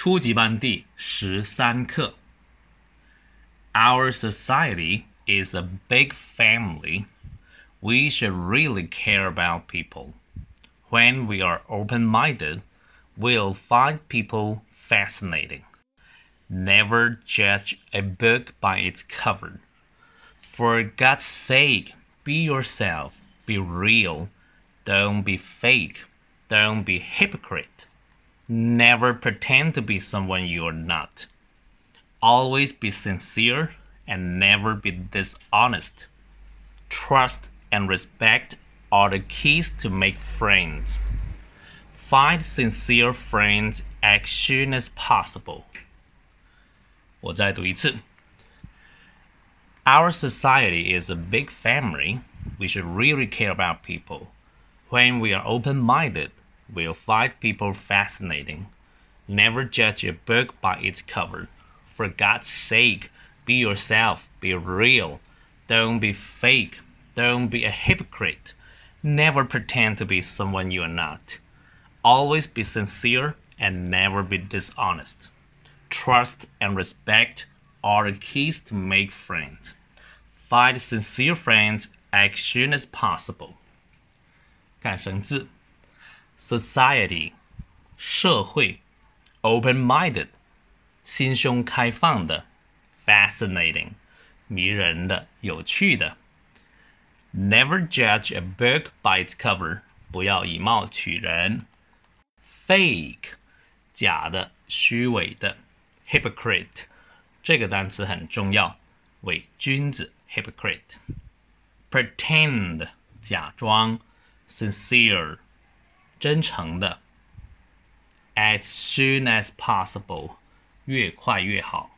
初级班第十三课。Our society is a big family. We should really care about people. When we are open minded, we'll find people fascinating. Never judge a book by its cover. For God's sake, be yourself, be real, don't be fake, don't be hypocrite. Never pretend to be someone you're not. Always be sincere and never be dishonest. Trust and respect are the keys to make friends. Find sincere friends as soon as possible. 我再读一次. Our society is a big family. We should really care about people. When we are open minded, we'll find people fascinating. Never judge a book by its cover. For God's sake, be yourself, be real. Don't be fake. Don't be a hypocrite. Never pretend to be someone you are not. Always be sincere and never be dishonest. Trust and respect are the keys to make friends. Find sincere friends as soon as possible. 看生字 ，society 社会，open-minded 心胸开放的，fascinating 迷人的、有趣的。Never judge a book by its cover，不要以貌取人。Fake 假的、虚伪的。Hypocrite 这个单词很重要，伪君子。Hypocrite。Pretend 假装。sincere， 真诚的。As soon as possible，越快越好。